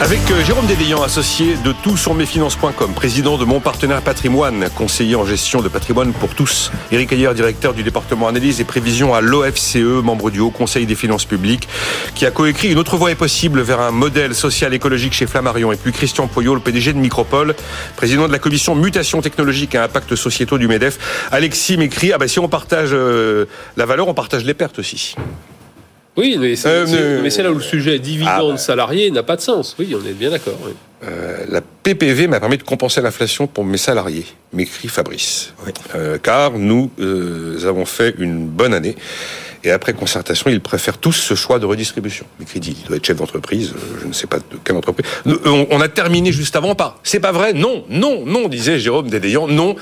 Avec euh, Jérôme Dédéian, associé de tout sur mesfinances.com, président de Mon Partenaire Patrimoine, conseiller en gestion de patrimoine pour tous. Éric Ayer, directeur du département analyse et prévision à l'OFCE, membre du Haut Conseil des finances publiques, qui a coécrit Une autre voie est possible vers un modèle social écologique chez Flammarion. Et puis Christian Poyot, le PDG de Micropole, président de la commission mutation technologique et impact sociétaux du MEDEF. Alexis m'écrit, ah ben si on partage euh, la valeur, on partage les pertes aussi. Oui, mais c'est Euh, mais- là où le sujet dividende Ah, bah. salarié n'a pas de sens. Oui, on est bien d'accord. oui. Euh, la PPV m'a permis de compenser l'inflation pour mes salariés, m'écrit Fabrice. Euh, car nous euh, avons fait une bonne année. Et après concertation, ils préfèrent tous ce choix de redistribution. M'écrit dit, il doit être chef d'entreprise, je ne sais pas de quelle entreprise. On, on a terminé juste avant par c'est pas vrai, non, non, non, disait Jérôme Dédéian, non.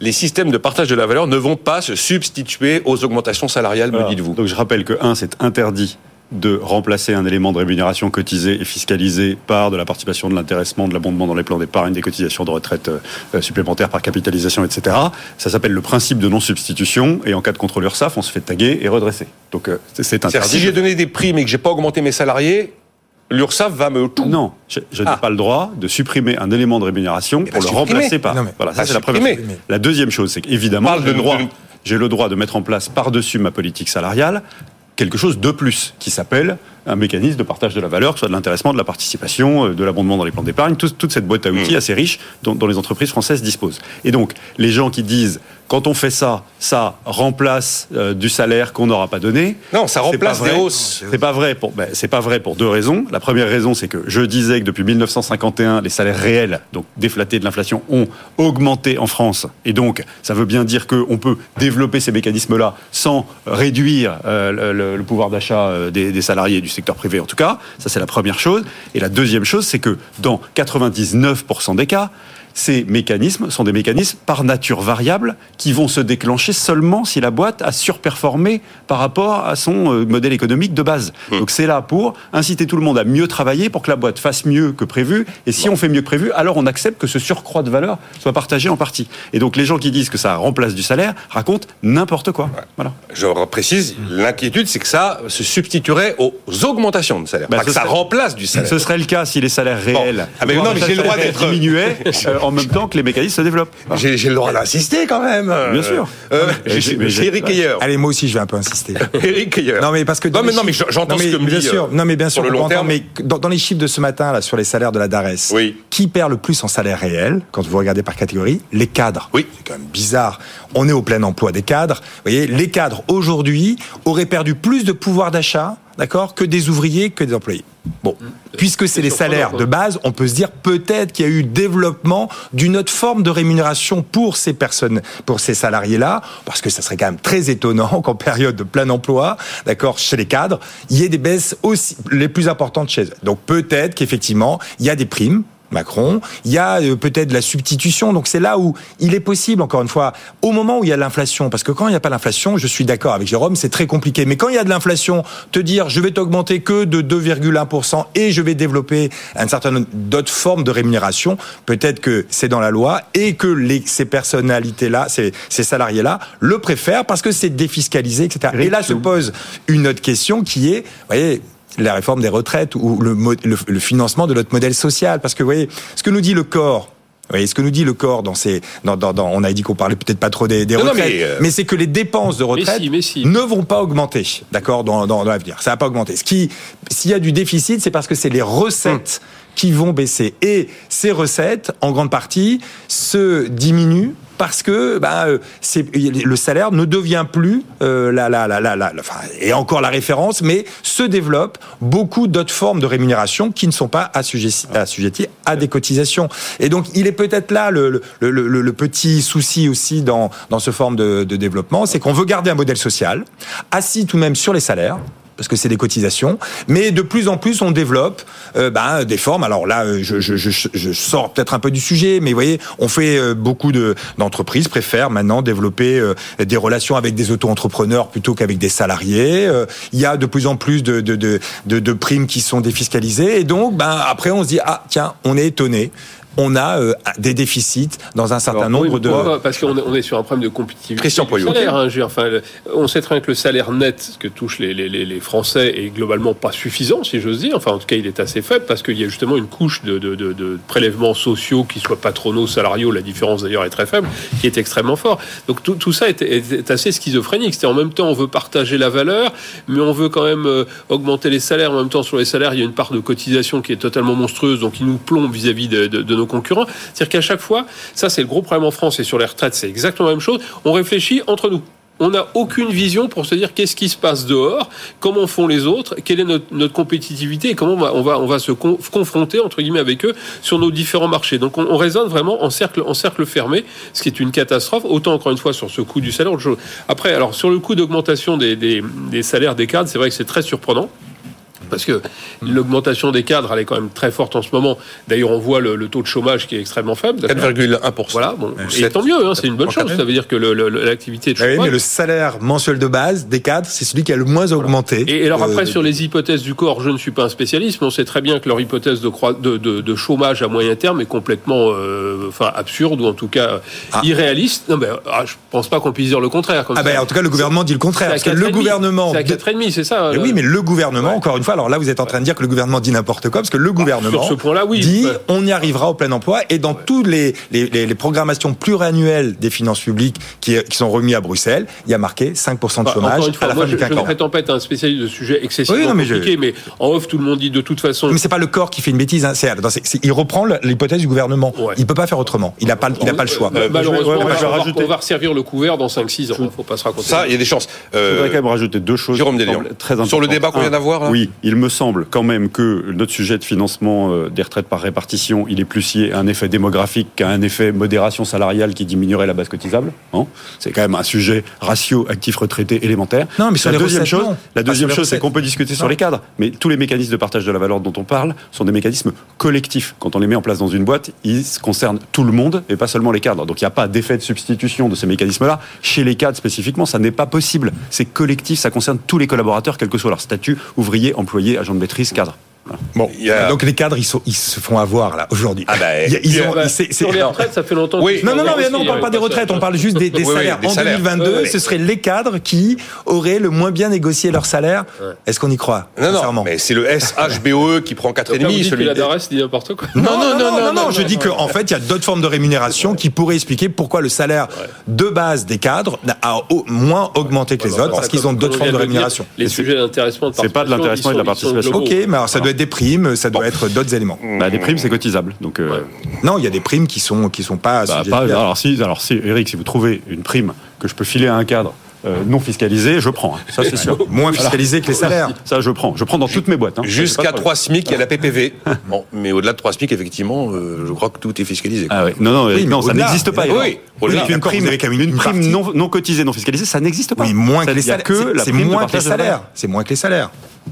Les systèmes de partage de la valeur ne vont pas se substituer aux augmentations salariales, me dites-vous. Donc je rappelle que 1, c'est interdit de remplacer un élément de rémunération cotisé et fiscalisé par de la participation de l'intéressement, de l'abondement dans les plans d'épargne, des cotisations de retraite euh, supplémentaires par capitalisation, etc. Ça s'appelle le principe de non-substitution et en cas de contrôle URSAF, on se fait taguer et redresser. Donc euh, c'est- interdit. si j'ai donné des primes et que j'ai pas augmenté mes salariés, l'URSSAF va me tout. Non, je, je Ah. n'ai pas le droit de supprimer un élément de rémunération pour bah, le supprimer. remplacer par. Non, mais- voilà, ça c'est la première chose. La deuxième chose, c'est qu'évidemment, Parle j'ai de- le droit, de- j'ai le droit de mettre en place par-dessus ma politique salariale quelque chose de plus qui s'appelle un mécanisme de partage de la valeur, que ce soit de l'intéressement, de la participation, euh, de l'abondement dans les plans d'épargne, tout- toute cette boîte à outils Mm. assez riche dont, dont les entreprises françaises disposent. Et donc, les gens qui disent quand on fait ça, ça remplace euh, du salaire qu'on n'aura pas donné. Non, ça remplace des hausses. C'est pas vrai pour ben, c'est pas vrai pour deux raisons. La première raison, c'est que je disais que depuis 1951, les salaires réels, donc déflatés de l'inflation, ont augmenté en France, et donc ça veut bien dire qu'on peut développer ces mécanismes-là sans réduire euh, le, pouvoir d'achat des, des salariés du secteur privé, en tout cas. Ça, c'est la première chose. Et la deuxième chose, c'est que dans 99% des cas, ces mécanismes sont des mécanismes par nature variable qui vont se déclencher seulement si la boîte a surperformé par rapport à son euh, modèle économique de base. Donc c'est là pour inciter tout le monde à mieux travailler pour que la boîte fasse mieux que prévu. Et si on fait mieux que prévu, alors on accepte que ce surcroît de valeur soit partagé en partie. Et donc les gens qui disent que ça remplace du salaire racontent n'importe quoi. Voilà. Je précise, l'inquiétude, c'est que ça se substituerait aux augmentations de salaire. Bah, pas que ça remplace du salaire. Ce serait le cas si les salaires réels Ah, mais non, mais j'ai le droit d'être- diminuaient euh, en même temps que les mécanismes se développent. J'ai le droit d'insister quand même. Bien sûr. Euh, j'ai- Eric Ayer. Allez, moi aussi, je vais un peu insister. Eric Ayer. Non mais parce que dans Non, mais- les non, mais chiffres- j'entends ce que me bien dit, sûr, euh, non mais bien sûr, sur le on long peut entendre, terme. mais dans, les chiffres de ce matin là sur les salaires de la DARES, qui perd le plus en salaire réel quand vous regardez par catégorie Les cadres. Oui. C'est quand même bizarre. On est au plein emploi des cadres. Vous voyez, les cadres aujourd'hui auraient perdu plus de pouvoir d'achat, d'accord, que des ouvriers, que des employés. Bon, puisque c'est les salaires de base, on peut se dire peut-être qu'il y a eu développement d'une autre forme de rémunération pour ces personnes, pour ces salariés-là, parce que ça serait quand même très étonnant qu'en période de plein emploi, d'accord, chez les cadres, il y ait des baisses aussi les plus importantes chez eux. Donc peut-être qu'effectivement, il y a des primes. Macron, il y a euh, peut-être de la substitution, donc c'est là où il est possible, encore une fois, au moment où il y a l'inflation, parce que quand il n'y a pas l'inflation, je suis d'accord avec Jérôme, c'est très compliqué, mais quand il y a de l'inflation, te dire je vais t'augmenter que de 2,1% et je vais développer un certain nombre d'autres formes de rémunération, peut-être que c'est dans la loi et que les, ces personnalités-là, ces, ces salariés-là, le préfèrent parce que c'est défiscalisé, etc. Et là se pose une autre question qui est, vous voyez, la réforme des retraites ou le, le, le financement de notre modèle social. Parce que, vous voyez, ce que nous dit le corps, vous voyez, ce que nous dit le corps dans ces, dans, dans, dans- on a dit qu'on parlait peut-être pas trop des, des Non, non, retraites, mais, euh, mais c'est que les dépenses de retraite si, mais si. ne vont pas augmenter, d'accord, dans, dans, dans l'avenir. Ça va pas augmenter. Ce qui, s'il y a du déficit, c'est parce que c'est les recettes qui vont baisser. Et ces recettes, en grande partie, se diminuent parce que ben, euh, le salaire ne devient plus la, référence, mais se développent beaucoup d'autres formes de rémunération qui ne sont pas assujetties, à des cotisations. Et donc, il est peut-être là le petit souci aussi dans, dans ce forme de, de développement, c'est qu'on veut garder un modèle social assis tout de même sur les salaires parce que c'est des cotisations, mais de plus en plus on développe euh, ben, des formes. Alors là, euh, je, je, je, je sors peut-être un peu du sujet, mais vous voyez, on fait euh, beaucoup de d'entreprises préfèrent maintenant développer des relations avec des auto-entrepreneurs plutôt qu'avec des salariés. Il y a de plus en plus de de, de, de, de primes qui sont défiscalisées, et donc ben après on se dit ah tiens, on est étonné. On a euh, des déficits dans un certain Alors, nombre de. pourquoi Parce qu'on est, sur un problème de compétitivité. Christian du salaire, hein, dire, enfin, on sait très bien que le salaire net que touchent les, les, les, les Français est globalement pas suffisant, si j'ose dire. Enfin, en tout cas, il est assez faible parce qu'il y a justement une couche de, de, de, de prélèvements sociaux qui soient patronaux, salariaux. La différence d'ailleurs est très faible, qui est extrêmement fort. Donc tout, tout ça est, est, est assez schizophrénique. C'est en même temps, on veut partager la valeur, mais on veut quand même euh, augmenter les salaires. En même temps, sur les salaires, il y a une part de cotisation qui est totalement monstrueuse, donc il nous plombe vis-à-vis de, de, de nos concurrents. C'est-à-dire qu'à chaque fois, ça c'est le gros problème en France et sur les retraites, c'est exactement la même chose. On réfléchit entre nous. On n'a aucune vision pour se dire qu'est-ce qui se passe dehors, comment font les autres, quelle est notre, compétitivité et comment on va, se con- confronter entre guillemets avec eux sur nos différents marchés. Donc on, on raisonne vraiment en cercle, en cercle fermé, ce qui est une catastrophe. Autant encore une fois sur ce coût du salaire. autre chose. Après, alors sur le coût d'augmentation des salaires des cadres, c'est vrai que c'est très surprenant. Parce que l'augmentation des cadres, elle est quand même très forte en ce moment. D'ailleurs, on voit le, le taux de chômage qui est extrêmement faible. d'accord 4,1%. Voilà, bon. Euh, Et sept- tant mieux, hein, c'est une bonne chose. Ça veut dire que l'activité de Ah oui, chômage. mais le salaire mensuel de base des cadres, c'est celui qui a le moins augmenté. Et, et alors après, Euh, sur les hypothèses du corps, je ne suis pas un spécialiste, mais on sait très bien que leur hypothèse de, croi- de, de, de chômage à moyen terme est complètement euh, enfin, absurde, ou en tout cas Ah. irréaliste. Non, mais ah, je pense pas qu'on puisse dire le contraire. Comme Ah ben en tout cas le gouvernement dit le contraire C'est à parce que 4,5, le gouvernement C'est à de- 4,5, c'est ça le- oui mais le gouvernement encore une fois alors là vous êtes en train de dire que le gouvernement dit n'importe quoi parce que le gouvernement Sur ce point-là, oui. dit Ouais. on y arrivera au plein emploi et dans toutes les, les, les, les programmations pluriannuelles des finances publiques qui, qui sont remis à Bruxelles il y a marqué 5% de Enfin, chômage fois, à la moi, fin je, du je ne quinquennat. prétends pas être un spécialiste de sujet excessivement Oui, non, mais je- compliqué, mais en off, tout le monde dit de toute façon. Mais c'est pas le corps qui fait une bêtise. Hein. C'est, il reprend l'hypothèse du gouvernement. Ouais. Il peut pas faire autrement. Il a pas, il a pas le choix. Euh, Malheureusement, ouais, on, va, on va- rajouter- on va resservir le couvert dans 5-6 ans. Il ne faut pas se raconter. Ça, il y a des chances. Je Euh, voudrais quand même rajouter deux choses. Jérôme semblent très Sur le débat qu'on vient d'avoir, là Oui, il me semble quand même que notre sujet de financement euh, des retraites par répartition, il est plus lié à un effet démographique qu'à un effet modération salariale qui diminuerait la base cotisable. hein. C'est quand même un sujet ratio actif retraité élémentaire. Non, mais sur la les deuxième chose, non. la Pas deuxième chose, c'est qu'on peut discuter sur les cadres, mais tous les mécanismes de partage de la valeur dont on parle sont des mécanismes collectifs. Quand on les met en place dans une boîte, ils concernent tout le monde et pas seulement les cadres. Donc il n'y a pas d'effet de substitution de ces mécanismes-là. Chez les cadres spécifiquement, ça n'est pas possible. C'est collectif, ça concerne tous les collaborateurs, quel que soit leur statut, ouvrier, employé, agent de maîtrise, cadre. Bon, donc les cadres, ils, sont, ils se font avoir là aujourd'hui. Ah bah, ils il y a- ont- Bah, c'est- c'est- sur les retraites, ça fait longtemps. Oui. que- Non, non, non, mais aussi, non, on parle pas des retraites, on parle juste des, des Oui, oui, salaires. des en salaires. 2022, Oui. ce seraient les cadres qui auraient le moins bien négocié leur salaire. Est-ce qu'on y croit Non, non, mais c'est le SHBOE qui prend Donc là, vous 4,5, dites que celui la de... DARES dit n'importe quoi. Non, non, non, non, non, je dis qu'en fait, il y a d'autres formes de rémunération qui pourraient expliquer pourquoi le salaire de base des cadres a moins augmenté que les Voilà, autres, parce qu'ils ont d'autres formes de rémunération. Les sujets d'intéressement de C'est pas de l'intéressement et de la ils ils participation. Ok, mais alors ça doit être des primes, ça doit être d'autres éléments. Bah, des primes, c'est cotisable. Donc, euh, Non, il y a des primes qui sont qui sont pas. bah, pas- alors, si, alors, si, Eric, si vous trouvez une prime que je peux filer à un cadre euh, non fiscalisé, je prends. hein. Ça, c'est sûr. moins fiscalisées que les salaires. Ça, je prends. Je prends dans toutes mes boîtes. hein. Jusqu'à Pas de 3 SMIC, il y a la PPV. Bon, mais au-delà de 3 SMIC, effectivement, euh, je crois que tout est fiscalisé. Ah ouais. Non, non, mais non, ça n'existe pas. oui, Oui, une prime, une une prime non, non cotisée, non fiscalisée, ça n'existe pas. Oui, moins Ça, que les salaires. C'est- moins que les salaires. C'est moins que les salaires.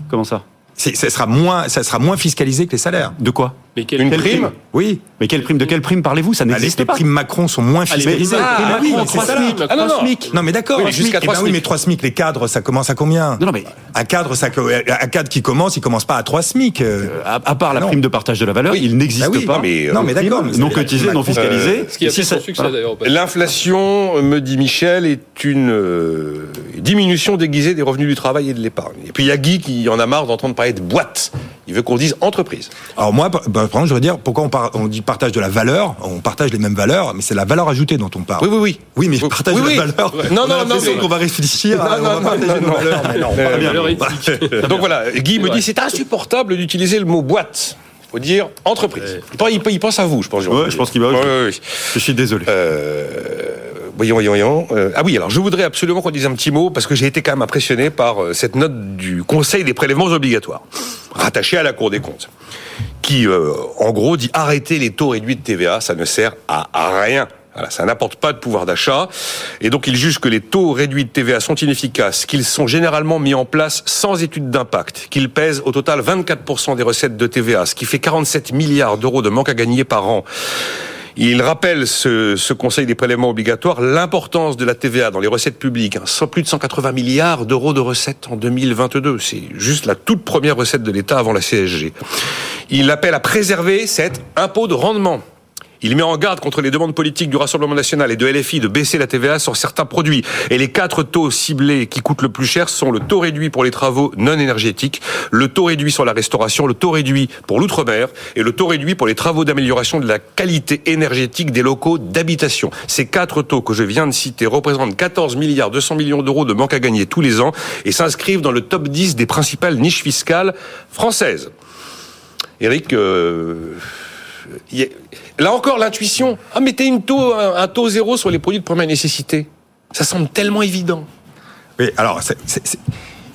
Comment ça? Ça sera moins, ça sera moins fiscalisé que les salaires. De quoi? Mais Une prime Oui. Mais quelle prime De quelle prime parlez-vous Ça Les, n'existe les pas. primes Macron sont moins Ah, les fiscalisées. primes Ah, Macron, oui, mais trois c'est ça. SMIC, Ah, non, trois non. SMIC. Non mais d'accord. Oui, jusqu'à Eh ben trois oui, SMIC. mais 3 SMIC, les cadres, ça commence à combien Non, non, mais- un cadre, ça, un cadre qui commence, il commence pas à 3 SMIC. euh. À, à part la Non. prime de partage de la valeur, Oui. il n'existe Ah oui, pas. non, mais, euh, non, mais de d'accord. non cotisée, non Macron- fiscalisée. Ce qui a Si fait ça- son succès voilà. d'ailleurs. L'inflation, me dit Michel, est une euh, diminution déguisée des revenus du travail et de l'épargne. Et puis il y a Guy qui en a marre d'entendre parler de boîte. Il veut qu'on dise entreprise. Alors moi, par par exemple, je veux dire, pourquoi on, par- on dit partage de la valeur On partage les mêmes valeurs, mais c'est la valeur ajoutée dont on parle. Oui, oui, oui. Oui, mais partage oui, de oui. la valeur. Non, on non, non, qu'on va réfléchir. Non, on va non, non, non, valeurs, mais non, bien. Valeur. Donc voilà, Guy me dit c'est insupportable d'utiliser le mot boîte. faut dire entreprise. Il, il pense à vous, je pense. Ouais, je pense qu'il va. Ouais, ouais, ouais. Je suis désolé. Euh, voyons, voyons, voyons. Euh, ah oui, alors je voudrais absolument qu'on dise un petit mot parce que j'ai été quand même impressionné par euh, cette note du Conseil des prélèvements obligatoires, rattachée à la Cour des comptes, qui, euh, en gros, dit arrêter les taux réduits de TVA, ça ne sert à, rien. Ça n'apporte pas de pouvoir d'achat. Et donc, il juge que les taux réduits de TVA sont inefficaces, qu'ils sont généralement mis en place sans étude d'impact, qu'ils pèsent au total 24% des recettes de TVA, ce qui fait 47 milliards d'euros de manque à gagner par an. Il rappelle ce, Conseil des prélèvements obligatoires l'importance de la TVA dans les recettes publiques. hein. Plus de 180 milliards d'euros de recettes en 2022. C'est juste la toute première recette de l'État avant la CSG. Il appelle à préserver cet impôt de rendement. Il met en garde contre les demandes politiques du Rassemblement national et de LFI de baisser la TVA sur certains produits. Et les quatre taux ciblés qui coûtent le plus cher sont le taux réduit pour les travaux non énergétiques, le taux réduit sur la restauration, le taux réduit pour l'outre-mer et le taux réduit pour les travaux d'amélioration de la qualité énergétique des locaux d'habitation. Ces quatre taux que je viens de citer représentent 14 milliards 200 millions d'euros de manque à gagner tous les ans et s'inscrivent dans le top 10 des principales niches fiscales françaises. Eric, euh, là encore l'intuition. Ah, mettez une taux, un, taux zéro sur les produits de première nécessité. Ça semble tellement évident. Oui, alors, c'est-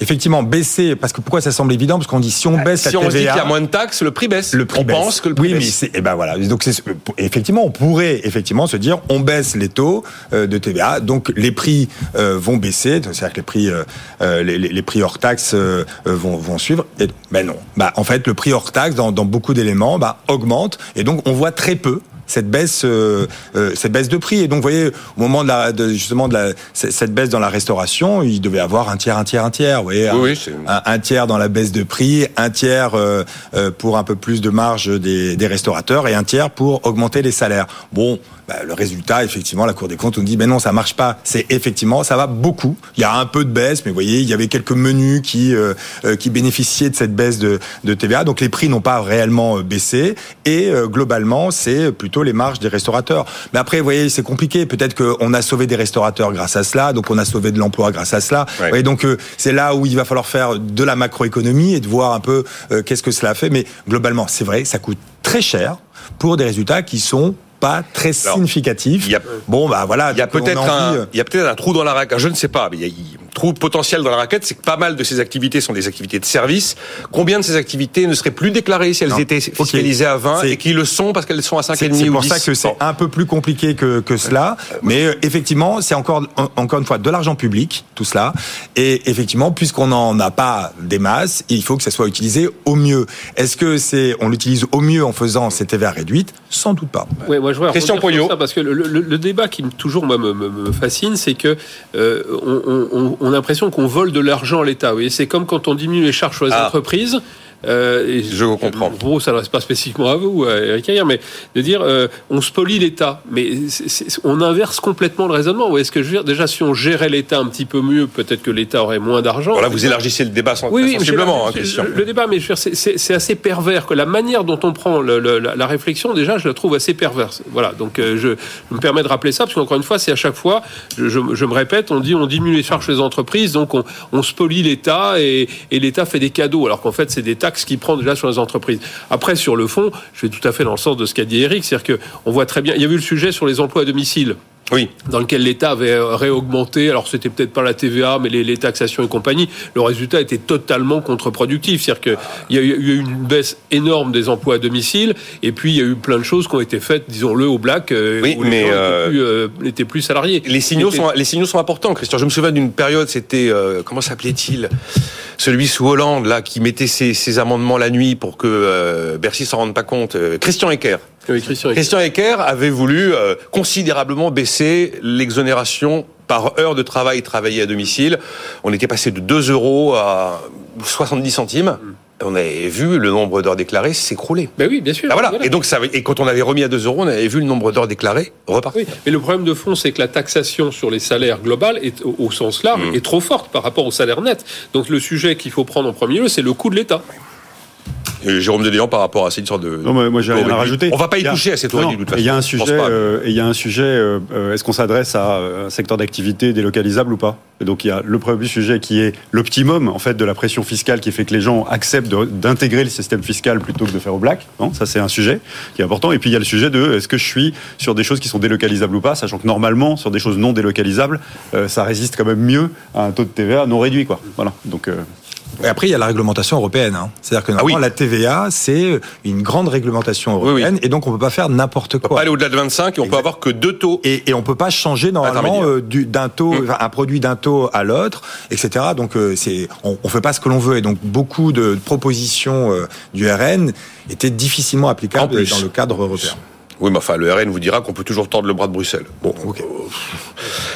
effectivement, baisser, parce que pourquoi ça semble évident? Parce qu'on dit si on baisse Bah, si la on se dit TVA, qu'il y a moins de taxes, le prix baisse. le prix on baisse. pense que le prix oui, mais baisse. c'est, et ben voilà. Donc c'est, effectivement, on pourrait effectivement se dire, on baisse les taux euh, de TVA, donc les prix euh, vont baisser, c'est-à-dire que les prix, euh, les, les- prix hors taxe euh, vont, vont suivre. Et, ben non. Bah en fait, le prix hors taxe dans, dans beaucoup d'éléments, bah augmente, et donc on voit très peu cette baisse, euh, euh, cette baisse de prix. Et donc, vous voyez, au moment de la, de, justement de la, cette baisse dans la restauration, il devait avoir un tiers, un tiers, un tiers. Vous voyez, Oui, un- un, un tiers dans la baisse de prix, un tiers euh, pour un peu plus de marge des, des restaurateurs et un tiers pour augmenter les salaires. Bon, bah, le résultat, effectivement, la Cour des comptes nous dit, ben non, ça marche pas. C'est effectivement, ça va beaucoup. Il y a un peu de baisse, mais vous voyez, il y avait quelques menus qui euh, euh, qui bénéficiaient de cette baisse de, de TVA. Donc les prix n'ont pas réellement euh, baissé et euh, globalement, c'est plutôt les marges des restaurateurs. Mais après, vous voyez, c'est compliqué. Peut-être qu'on a sauvé des restaurateurs grâce à cela, donc on a sauvé de l'emploi grâce à cela. Ouais. Vous voyez, donc euh, c'est là où il va falloir faire de la macroéconomie et de voir un peu euh, qu'est-ce que cela fait. Mais globalement, c'est vrai, ça coûte très cher pour des résultats qui sont pas très Alors, y a- bon, bah voilà. Il y a donc on peut-être envie, un, euh, il y a peut-être un trou dans la raquette. Je ne sais pas, mais il y a un trou potentiel dans la raquette, c'est que pas mal de ces activités sont des activités de service. Combien de ces activités ne seraient plus déclarées si elles Non. étaient fiscalisées à 20 C'est- et qui le sont parce qu'elles sont à C'est 5,5 c'est ou pour 10 ça que c'est Bon. un peu plus compliqué que, que cela. Mais euh, effectivement, c'est encore, en- encore une fois de l'argent public, tout cela. Et effectivement, puisqu'on n'en a pas des masses, il faut que ça soit utilisé au mieux. Est-ce que c'est, on l'utilise au mieux en faisant ces TVA réduites Sans doute pas. Ouais, moi je sur Poyot. parce que le, le- le débat qui me- toujours moi, me, me- me fascine, c'est que euh, on, on- on- a l'impression qu'on vole de l'argent à l'État. C'est comme quand on diminue les charges sur les Ah. entreprises. Euh, Je comprends. Bon, ça ne reste pas spécifiquement à vous, à Eric Ayer, mais de dire euh, on spolie l'État, mais on inverse complètement le raisonnement. Vous voyez ce que je veux dire? Déjà, si on gérait l'État un petit peu mieux, peut-être que l'État aurait moins d'argent. Voilà, vous élargissez le débat sans- Oui, oui, sensiblement, hein, Christian. Le, le débat, mais c'est- assez pervers que la manière dont on prend le- le- la, la réflexion, déjà, je la trouve assez perverse. Voilà, donc euh, je, je me permets de rappeler ça, parce qu'encore une fois, c'est à chaque fois, je, je- je me répète, on dit on diminue les charges des entreprises, donc on, on spolie l'État et, et l'État fait des cadeaux, alors qu'en fait, c'est des taxes qu'il prend déjà sur les entreprises. Après, sur le fond, je vais tout à fait dans le sens de ce qu'a dit Eric, c'est-à-dire qu'on voit très bien, il y a eu le sujet sur les emplois à domicile Oui. dans lequel l'État avait euh, réaugmenté, alors c'était peut-être pas la TVA, mais les, les taxations et compagnie, le résultat était totalement contre-productif. C'est-à-dire qu'il y a eu une baisse énorme des emplois à domicile, et puis il y a eu plein de choses qui ont été faites, disons-le, au black, euh, Oui, où les gens n'étaient euh, plus, euh, n'étaient plus salariés. Les signaux, sont, les signaux sont importants, Christian. Je me souviens d'une période, c'était, euh, comment s'appelait-il? Celui sous Hollande, là, qui mettait ses, ses amendements la nuit pour que euh, Bercy s'en rende pas compte. Euh, Christian Ecker. Oui, Christian, Christian Ecker avait voulu euh, considérablement baisser l'exonération par heure de travail travaillé à domicile. On était passé de 2 euros à 70 centimes. On avait vu le nombre d'heures déclarées s'écrouler. Ben oui, bien sûr. Ah, voilà. Voilà. Et donc ça, et quand on avait remis à 2 euros, on avait vu le nombre d'heures déclarées repartir. Oui, mais le problème de fond, c'est que la taxation sur les salaires global est, au, au sens large, Mm. est trop forte par rapport au salaire net. Donc le sujet qu'il faut prendre en premier lieu, c'est le coût de l'État. Et Jérôme Dedeyan par rapport à cette sorte de. Non, mais moi j'ai rien à rajouter. On va pas y a- toucher à cette réduite, de toute façon. Il y a un sujet. euh, il y a un sujet. euh, euh, Est-ce qu'on s'adresse à euh, un secteur d'activité délocalisable ou pas? Et donc il y a le premier sujet qui est l'optimum en fait de la pression fiscale qui fait que les gens acceptent d'intégrer le système fiscal plutôt que de faire au black. Non, ça c'est un sujet qui est important. Et puis il y a le sujet de est-ce que je suis sur des choses qui sont délocalisables ou pas, sachant que normalement sur des choses non délocalisables, euh, ça résiste quand même mieux à un taux de TVA non réduit quoi. Voilà. Donc euh, Et après, il y a la réglementation européenne. hein. C'est-à-dire que Ah oui. normalement, la TVA, c'est une grande réglementation européenne, et donc on peut pas faire n'importe On peut quoi. pas aller au-delà de 25 et on peut Exact. avoir que deux taux. Et, et on peut pas changer normalement euh, du- d'un taux, Mm. un produit d'un taux à l'autre, etc. Donc euh, c'est, on, on fait pas ce que l'on veut, et donc beaucoup de propositions euh, du RN étaient difficilement En applicables dans le cadre européen. Oui, mais enfin, le RN vous dira qu'on peut toujours tordre le bras de Bruxelles. Bon, Ok. euh,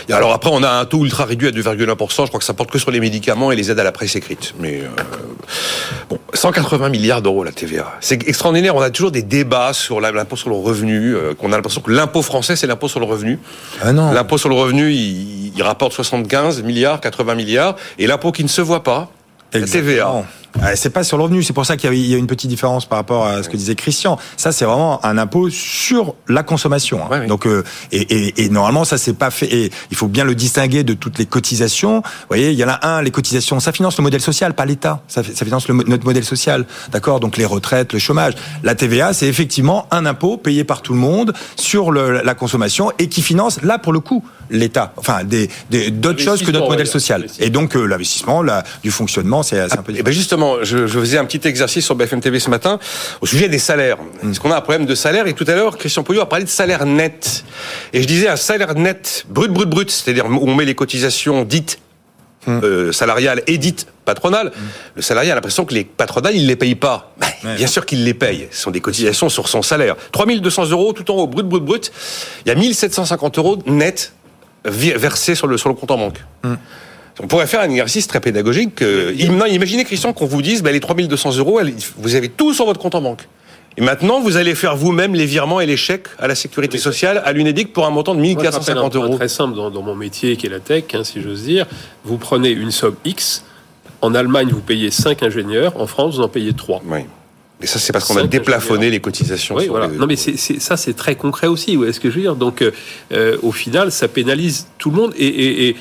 et alors après, on a un taux ultra réduit à 2,1%. Je crois que ça porte que sur les médicaments et les aides à la presse écrite. Mais euh, bon, 180 milliards d'euros la TVA. C'est extraordinaire. On a toujours des débats sur l'impôt sur le revenu. euh, qu'on a l'impression que l'impôt français, c'est l'impôt sur le revenu. Ah non. L'impôt sur le revenu, il, il rapporte 75 milliards, 80 milliards. Et l'impôt qui ne se voit pas, la TVA. Ah, C'est pas sur le revenu, c'est pour ça qu'il y a- une petite différence par rapport à ce que disait Christian. Ça, c'est vraiment un impôt sur la consommation. hein. Ouais. Donc, euh, et, et- et normalement, ça c'est pas fait. Et il faut bien le distinguer de toutes les cotisations. Vous voyez, il y en a un, les cotisations, ça finance le modèle social, pas l'État. Ça, finance le notre modèle social, d'accord? Donc les retraites, le chômage. La TVA, c'est effectivement un impôt payé par tout le monde sur le- la consommation et qui finance là pour le coup l'État. Enfin, des des- d'autres choses que notre modèle social. Et donc euh, l'investissement, du fonctionnement, c'est c'est un peu Et différent. ben justement, je, je faisais un petit exercice sur BFM TV ce matin au sujet des salaires. Mm. Est-ce qu'on a un problème de salaire Et tout à l'heure, Christian Pouillot a parlé de salaire net. Et je disais un salaire net brut, brut, brut, c'est-à-dire où on met les cotisations dites Mm. euh, salariales et dites patronales. Le salarié a l'impression que les patronales, il les paye pas. Ben, Ouais. Bien sûr qu'il les paye. Ce sont des cotisations sur son salaire. 3200 euros tout en haut, brut, brut, brut. Il y a 1750 euros net versés sur le, sur le compte en banque. On pourrait faire un exercice très pédagogique. euh, non, imaginez, Christian, qu'on vous dise, ben, les 3200 euros, vous avez tout sur votre compte en banque. Et maintenant, vous allez faire vous-même les virements et les chèques à la sécurité sociale, à l'UNEDIC, pour un montant de Moi, je rappelle un 1450 point euros. Très simple dans, dans mon métier qui est la tech, hein, si j'ose dire. Vous prenez une somme X. En Allemagne, vous payez 5 ingénieurs. En France, vous en payez 3. Oui. Et ça, c'est parce qu'on a déplafonné les cotisations. Oui, voilà. les- Non, mais ça, c'est très concret aussi. Vous voyez ce que je veux dire Donc, euh, euh, au final, ça pénalise tout le monde et,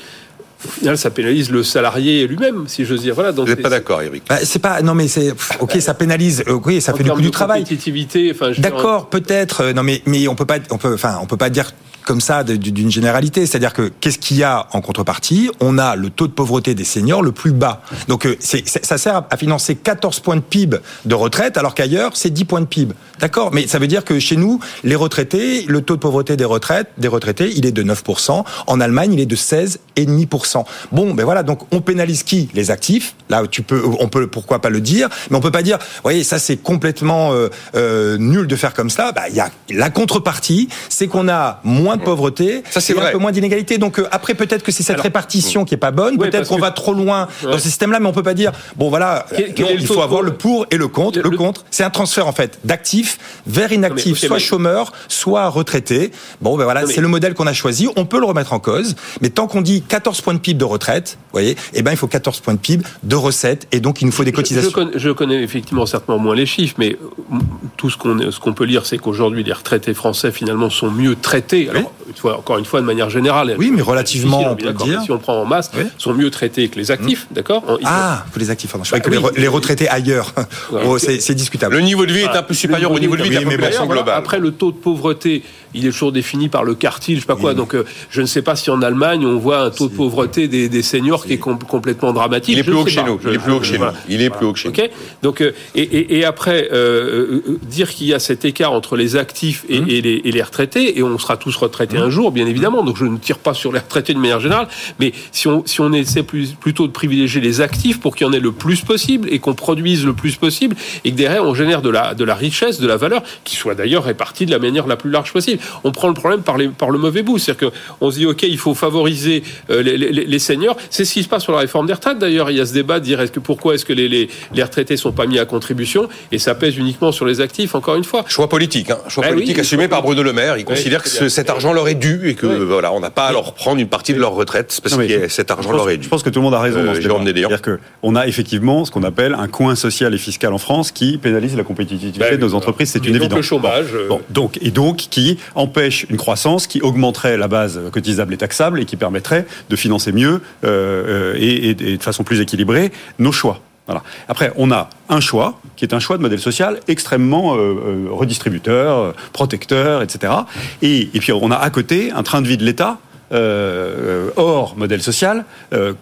ça pénalise le salarié lui-même, si j'ose dire. Voilà. Donc, Vous n'êtes c'est- pas d'accord, Eric Bah, c'est pas non mais c'est ok ça pénalise euh, oui ça en fait du termes coup du travail compétitivité, enfin, je veux d'accord peut-être euh, non mais mais on peut pas on peut enfin on peut pas dire comme ça d'une généralité. C'est-à-dire que qu'est-ce qu'il y a en contrepartie? On a le taux de pauvreté des seniors le plus bas. Donc euh, ça sert à- à financer 14 points de PIB de retraite alors qu'ailleurs c'est 10 points de PIB d'accord? Mais ça veut dire que chez nous les retraités le taux de pauvreté des retraites des retraités il est de 9% en Allemagne il est de 16,5% bon ben voilà donc on pénalise qui? Les actifs. Là tu peux on peut pourquoi pas le dire. Mais on peut pas dire vous voyez ça c'est complètement euh, euh, nul de faire comme ça bah il y a la contrepartie c'est qu'on a moins de pauvreté Ça, c'est et vrai. un peu moins d'inégalité. Donc euh, après peut-être que c'est cette Alors, répartition qui est pas bonne peut-être qu'on que- va trop loin dans ce système là mais on peut pas dire bon voilà Quel- quel non, est le il faut avoir le pour et le contre. Le- le contre c'est un transfert en fait d'actifs vers inactifs soit chômeurs soit retraités. Bon ben voilà c'est le modèle qu'on a choisi. On peut le remettre en cause mais tant qu'on dit 14 points de PIB de retraite vous voyez eh ben il faut 14 points de PIB de recettes et donc il nous faut des cotisations Je, connais, je connais effectivement certainement moins les chiffres, mais euh, tout ce qu'on ce qu'on peut lire, c'est qu'aujourd'hui les retraités français finalement sont mieux traités. Alors, une fois- encore une fois, de manière générale. Oui, mais relativement, on peut d'accord, dire. mais Si on le prend en masse, Oui. sont mieux traités que les actifs, d'accord En- ils ah pour les actifs pardon. je Bah que les oui. re- les retraités ailleurs oh, c'est discutable Le niveau de vie est un peu supérieur au niveau de vie de la Oui, mais bon, population globale. Après, le taux de pauvreté, il est toujours défini par le quartile, je sais pas quoi. Donc, euh, je ne sais pas si en Allemagne, on voit un taux de pauvreté des, des seniors qui est com- complètement dramatique. Il est Je plus haut que chez nous. Il est plus haut que chez nous. Il est plus haut que chez nous. Donc, euh, et, et, et après, euh, euh, dire qu'il y a cet écart entre les actifs et, Hum. et les, et les retraités, et on sera tous retraités un jour, bien évidemment. Donc, je ne tire pas sur les retraités de manière générale, mais si on, si on essaie plus, plutôt de privilégier les actifs pour qu'il y en ait le plus possible et qu'on produise le plus possible, et que derrière on génère de la, de la richesse, de la valeur, qui soit d'ailleurs répartie de la manière la plus large possible. On prend le problème par, les, par le mauvais bout, c'est-à-dire qu'on se dit ok, il faut favoriser euh, les, les, les seniors. C'est ce qui se passe sur la réforme des retraites. D'ailleurs, il y a ce débat de dire est-ce que pourquoi est-ce que les, les, les retraités sont pas mis à contribution? Et ça pèse uniquement sur les actifs. Encore une fois, Choix politique, hein. choix Ben politique oui, assumé choix par Bruno Le Maire. Il Oui, considère que ce- cet argent leur est dû et que voilà, on n'a pas à leur prendre une partie de leur retraite parce que cet argent leur est dû. Je pense que tout le monde a raison. Euh, dans ce débat. C'est-à-dire qu'on a effectivement ce qu'on appelle un coin social et fiscal en France qui pénalise la compétitivité Bah, de nos entreprises. C'est une donc évidence. le chômage. euh, Bon, donc, et donc qui empêche une croissance qui augmenterait la base cotisable et taxable et qui permettrait de financer mieux euh, euh, et, de façon plus équilibrée nos choix. Voilà. Après, on a un choix qui est un choix de modèle social extrêmement euh, redistributeur, protecteur, etc. Et, et puis on a à côté un train de vie de l'État hors modèle social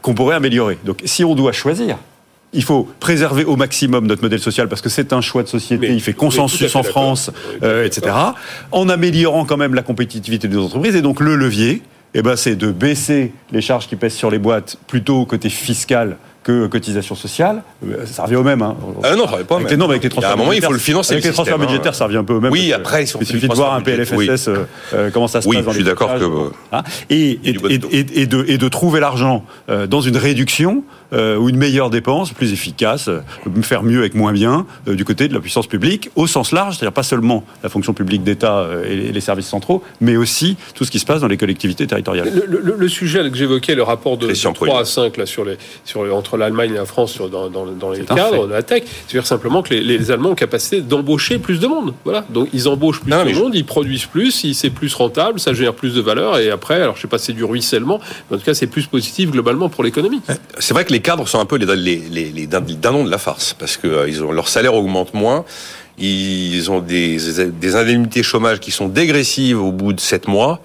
qu'on pourrait améliorer. Donc, si on doit choisir. Il faut préserver au maximum notre modèle social parce que c'est un choix de société, Mais- il fait à consensus en. France, Oui, à euh, etc. En améliorant quand même la compétitivité des entreprises. Et donc le levier, eh ben, c'est de baisser les charges qui pèsent sur les boîtes plutôt côté fiscal que cotisation sociale. Euh, Ça revient au même. Hein. Ah non, ça revient pas au avec même. les, non, mais avec les transferts un moment, il faut le financer, Avec le les transferts hein. budgétaires, ça revient un peu au même. Oui, après, si on il suffit de voir un PLFSS euh, euh, comment ça se Oui, passe dans je suis d'accord que- hein. et, de, et de trouver l'argent euh, dans une réduction euh, ou une meilleure dépense, plus efficace, euh, faire mieux avec moins bien, euh, du côté de la puissance publique, au sens large, c'est-à-dire pas seulement la fonction publique d'État euh, et les- services centraux, mais aussi tout ce qui se passe dans les collectivités territoriales. Le, le- le sujet que j'évoquais, le rapport de, de Christian 3 à 5 là, sur les, sur les- entre l'Allemagne et la France sur, dans, dans, dans les cadres de la tech, c'est-à-dire simplement que les, les Allemands ont capacité d'embaucher plus de monde. Voilà. Donc ils embauchent plus Non, de je- monde, ils produisent plus, ils- c'est plus rentable, ça génère plus de valeur et après, alors je sais pas si c'est du ruissellement, mais en tout cas c'est plus positif globalement pour l'économie. C'est vrai que les cadres sont un peu les, les, les, les din- les dindons de la farce parce que euh, ils ont, leur salaire augmente moins. Ils ont des, des indemnités chômage qui sont dégressives au bout de 7 mois,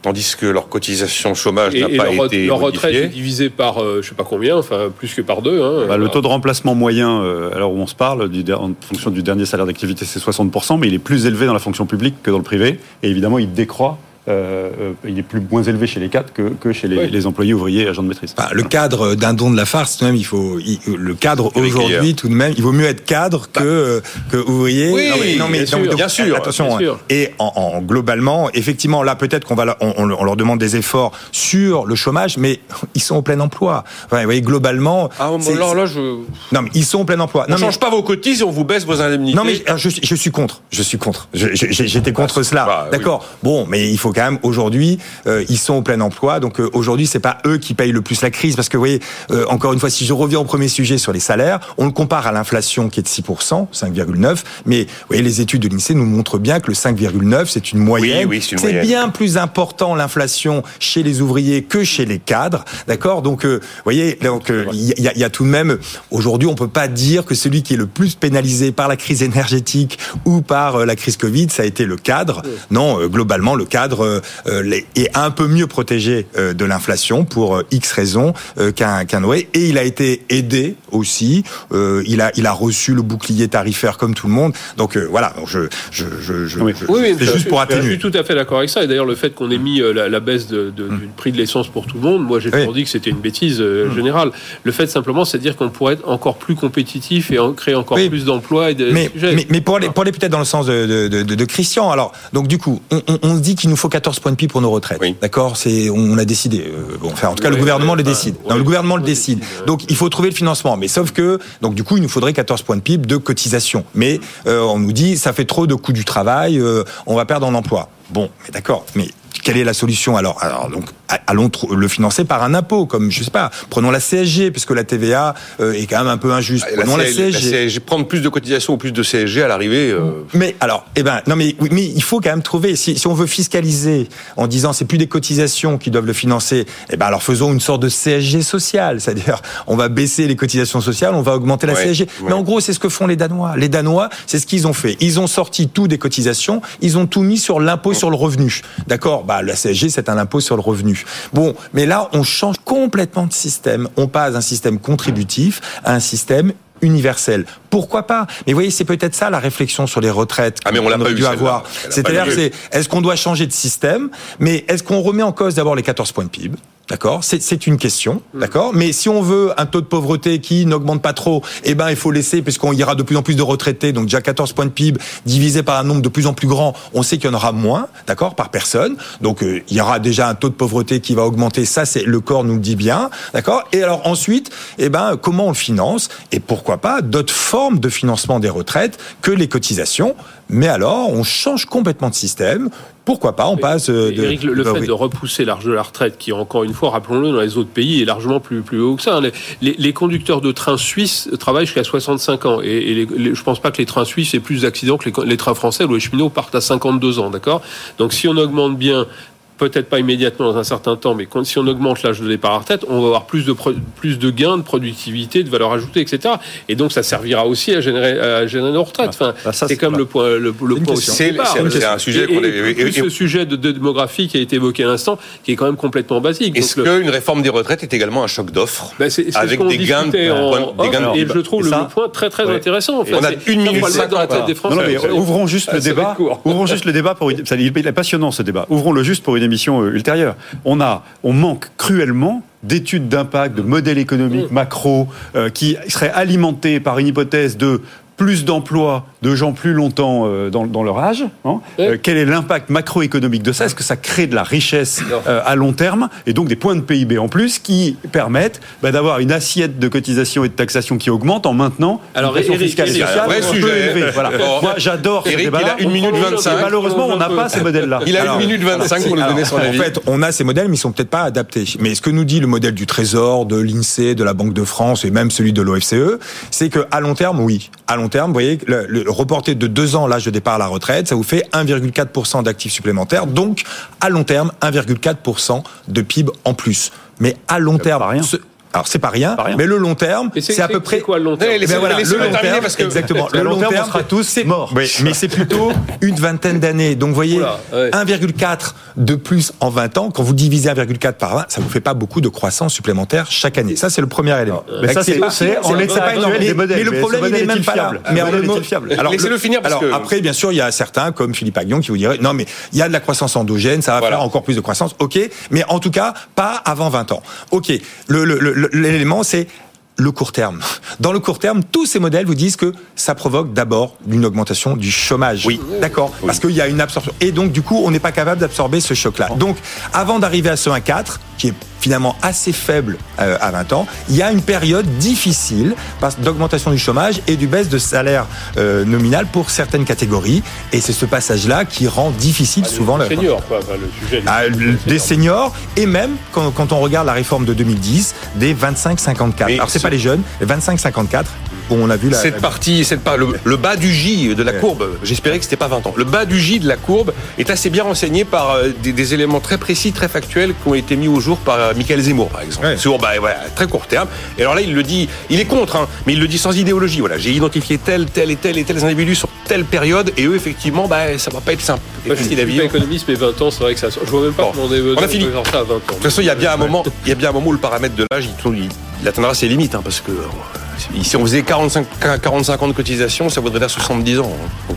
tandis que leur cotisation chômage n'a pas leur, été leur retraite est divisée par euh, je sais pas combien, enfin plus que par deux. Hein. Bah, le taux de remplacement moyen, euh, alors où on se parle, du en fonction du dernier salaire d'activité, c'est 60%, mais il est plus élevé dans la fonction publique que dans le privé. Et évidemment, il décroît. Euh, euh, il est plus moins élevé chez les cadres que, que chez les, Oui. les employés ouvriers et agents de maîtrise. Enfin, le cadre d'un don de la farce, tout de même, il faut il- le cadre Eric aujourd'hui, tout de même, il vaut mieux être cadre que euh, que ouvrier. Oui, non, bien sûr, bien sûr, attention. bien hein. sûr. Et en, en- globalement, effectivement, là peut-être qu'on va leur- on, on leur- on leur demande des efforts sur le chômage, mais ils sont au plein emploi. Enfin, vous voyez, globalement, Ah, bon, alors là, je... non, mais ils sont au plein emploi. on Non, mais- change pas vos cotises et on vous baisse vos indemnités. non mais euh, je, je suis contre. Je suis contre. J'étais contre cela. bah, oui. D'accord. Bon, mais il faut quand même aujourd'hui, euh, ils sont au plein emploi. Donc euh, aujourd'hui, c'est pas eux qui payent le plus la crise, parce que vous voyez, euh, encore une fois, si je reviens au premier sujet sur les salaires, on le compare à l'inflation qui est de 6%, 5,9. Mais vous voyez, les études de l'Insee nous montrent bien que le 5,9, c'est une moyenne. oui, c'est une moyenne. bien plus important l'inflation chez les ouvriers que chez les cadres. D'accord? Donc, euh, vous voyez, donc euh, il y, a- il y a tout de même aujourd'hui, on peut pas dire que celui qui est le plus pénalisé par la crise énergétique ou par euh, la crise Covid, ça a été le cadre. Non, euh, globalement, le cadre les- est un peu mieux protégé euh, de l'inflation pour euh, X raisons euh, qu'un qu'un ouvrier. Et il a été aidé aussi. Euh, il a il a reçu le bouclier tarifaire comme tout le monde. Donc euh, voilà. Je je je, je, Oui. je- Oui, c'est juste pour atténuer. Je suis tout à fait d'accord avec ça. Et d'ailleurs, le fait qu'on ait mis euh, la, la baisse de, de- du prix de l'essence pour tout le monde, moi j'ai Oui. toujours dit que c'était une bêtise euh, générale. Le fait simplement, c'est de dire qu'on pourrait être encore plus compétitif et en- créer encore plus d'emplois et de mais, sujets. mais, mais pour aller, pour aller peut-être dans le sens de, de, de, de Christian, alors, donc du coup, on, on, on se dit qu'il nous faut 14 points de PIB pour nos retraites. Oui. D'accord? C'est, on a décidé. euh, bon, enfin, en tout cas, le gouvernement le décide. non, le gouvernement le décide. Donc, il faut trouver le financement. Mais sauf que, donc du coup, il nous faudrait 14 points de PIB de cotisation. Mais euh, on nous dit, ça fait trop de coûts du travail, euh, on va perdre en emploi. Bon, mais d'accord. Mais quelle est la solution alors? Alors donc a- allons le financer par un impôt, comme je sais pas, prenons la CSG puisque la TVA euh, est quand même un peu injuste. La, Prenons la, CSG, CSG. la CSG, prendre plus de cotisations ou plus de CSG à l'arrivée. euh, Mais alors, eh ben, non, mais oui, mais il faut quand même trouver. Si, si on veut fiscaliser en disant c'est plus des cotisations qui doivent le financer, eh ben alors faisons une sorte de CSG social, c'est-à-dire on va baisser les cotisations sociales, on va augmenter la Ouais, CSG. ouais. Mais en gros, c'est ce que font les Danois. Les Danois, c'est ce qu'ils ont fait. Ils ont sorti tout des cotisations, ils ont tout mis sur l'impôt sur le revenu. D'accord? Bah la CSG, c'est un impôt sur le revenu. Bon, mais là, on change complètement de système. On passe d'un système contributif à un système universel. Pourquoi pas? Mais vous voyez, c'est peut-être ça la réflexion sur les retraites. Ah, mais on l'a qu'on pas eu, dû avoir. C'est-à-dire, c'est est-ce qu'on doit changer de système? Mais est-ce qu'on remet en cause d'abord les 14 points de PIB D'accord? C'est c'est une question, d'accord? Mais si on veut un taux de pauvreté qui n'augmente pas trop, eh ben il faut laisser, puisqu'on y aura de plus en plus de retraités, donc déjà 14 points de PIB divisé par un nombre de plus en plus grand, on sait qu'il y en aura moins, d'accord, par personne. Donc euh, il y aura déjà un taux de pauvreté qui va augmenter, ça c'est le corps nous le dit bien, d'accord? Et alors ensuite, eh ben comment on le finance? Et pourquoi pas d'autres formes forme de financement des retraites que les cotisations. Mais alors, on change complètement de système. Pourquoi pas On passe euh, de. Eric, le, le bah fait oui. de repousser l'âge de la retraite, qui encore une fois, rappelons-le, dans les autres pays est largement plus, plus haut que ça. hein. Les, les- les conducteurs de trains suisses travaillent jusqu'à 65 ans. Et, et les- les- je pense pas que les trains suisses aient plus d'accidents que les, les trains français où les cheminots partent à 52 ans, d'accord? Donc si on augmente bien peut-être pas immédiatement dans un certain temps, mais quand, si on augmente l'âge de départ à la retraite, on va avoir plus de, pro- plus de gains de productivité, de valeur ajoutée, etc. Et donc ça servira aussi à générer, à générer nos retraites. Enfin, Ah, ça, c'est comme le point, le, le point C'est de départ. c'est- c'est un sujet Et- qu'on est- et ce sujet de, de démographie qui a été évoqué à l'instant, qui est quand même complètement basique. Est-ce qu'une réforme des retraites est également un choc d'offre bah, c'est- c'est ce avec des gains de- en des gains de- off, et je trouve Et le, ça, le point très très ouais. intéressant. En fait. On a une minute dans la tête des Français. Ouvrons juste le débat. Ouvrons juste le débat pour. Il est passionnant ce débat. Ouvrons le juste pour une émission euh, ultérieure. On a, on manque cruellement d'études d'impact, de modèles économiques Mm. macro euh, qui seraient alimentés par une hypothèse de plus d'emplois de gens plus longtemps euh, dans, dans leur âge. hein. Oui. Euh, quel est l'impact macroéconomique de ça? Est-ce que ça crée de la richesse euh, à long terme? Et donc des points de PIB en plus qui permettent bah, d'avoir une assiette de cotisation et de taxation qui augmente en maintenant Alors, une Eric, fiscale et Eric, sociale un peu sujet. Voilà. Bon. Moi, j'adore ce débat. il a une minute prolonge un 25. peu. Malheureusement, on n'a pas ces modèles-là. Il a Alors, une minute 25 pour nous donner son en avis. fait, on a ces modèles, mais ils sont peut-être pas adaptés. Mais ce que nous dit le modèle du Trésor, de l'INSEE, de la Banque de France et même celui de l'OFCE, c'est que à long terme, oui, à long terme, vous voyez, le, le reporter de deux ans l'âge de départ à la retraite, ça vous fait 1,4% d'actifs supplémentaires. Donc, à long terme, 1,4% de PIB en plus. Mais à long terme, rien. ce- alors c'est pas rien, Pas rien. mais le long terme, c'est à peu près quoi le long terme ben voilà, laissez-le le long terminer, terme, parce que- exactement. À long terme, on sera tous c'est- morts. Oui, mais c'est plutôt une vingtaine d'années. Donc, vous voyez, Oula, ouais. 1,4 de plus en 20 ans. Quand vous divisez 1,4 par 20, ça vous fait pas beaucoup de croissance supplémentaire chaque année. Ça, c'est le premier élément. Mais ça, c'est- en l'état pas actuel énorme. des Mais- modèles. Mais le problème, il n'est même est-il pas là. fiable Mais le Alors, Laissez-le le- finir, parce alors, que- après, bien sûr, il y a certains comme Philippe Aguillon qui vous diraient non, mais il y a de la croissance endogène, ça va faire encore plus de croissance. Ok, mais en tout cas, pas avant 20 ans. Ok, le- le- le- l'élément, c'est le court terme. Dans le court terme, tous ces modèles vous disent que ça provoque d'abord une augmentation du chômage. Oui. D'accord. Parce qu'il y a une absorption. Et donc, du coup, on n'est pas capable d'absorber ce choc-là. Donc, avant d'arriver à ce 1,4, qui est finalement assez faible euh, à 20 ans, il y a une période difficile parce d'augmentation du chômage et du baisse de salaire euh, nominal pour certaines catégories. Et c'est ce passage-là qui rend difficile souvent le senior, quoi. Le sujet. ah, des seniors et même quand, quand on regarde la réforme de 2010 des 25-54. Mais Alors c'est ce- pas les jeunes, les 25-54 où on a vu la, Cette la- partie, cette part, le, le bas du J de la courbe, j'espérais que c'était pas 20 ans. Le bas du J de la courbe est assez bien renseigné par euh, des, des éléments très précis, très factuels qui ont été mis au jour par euh, Michael Zemmour, par exemple. Ouais. Sur, bah, voilà, très court terme. Et alors là, il le dit, il est contre, hein, mais il le dit sans idéologie. Voilà, j'ai identifié tel, tel et tel et tels individus sur telle période, et eux, effectivement, bah, ça va pas être simple. Et Moi, je suis pas économiste, mais 20 ans, c'est vrai que ça. Je vois même pas Bon. comment on est On a fini. faire ça à 20 ans. De toute façon, il y a bien un moment, il y a bien un moment où le paramètre de l'âge, il, tourne- il- il atteindra ses limites, hein, parce que euh, si on faisait 45, 45 ans de cotisation, ça voudrait dire 70 ans. hein.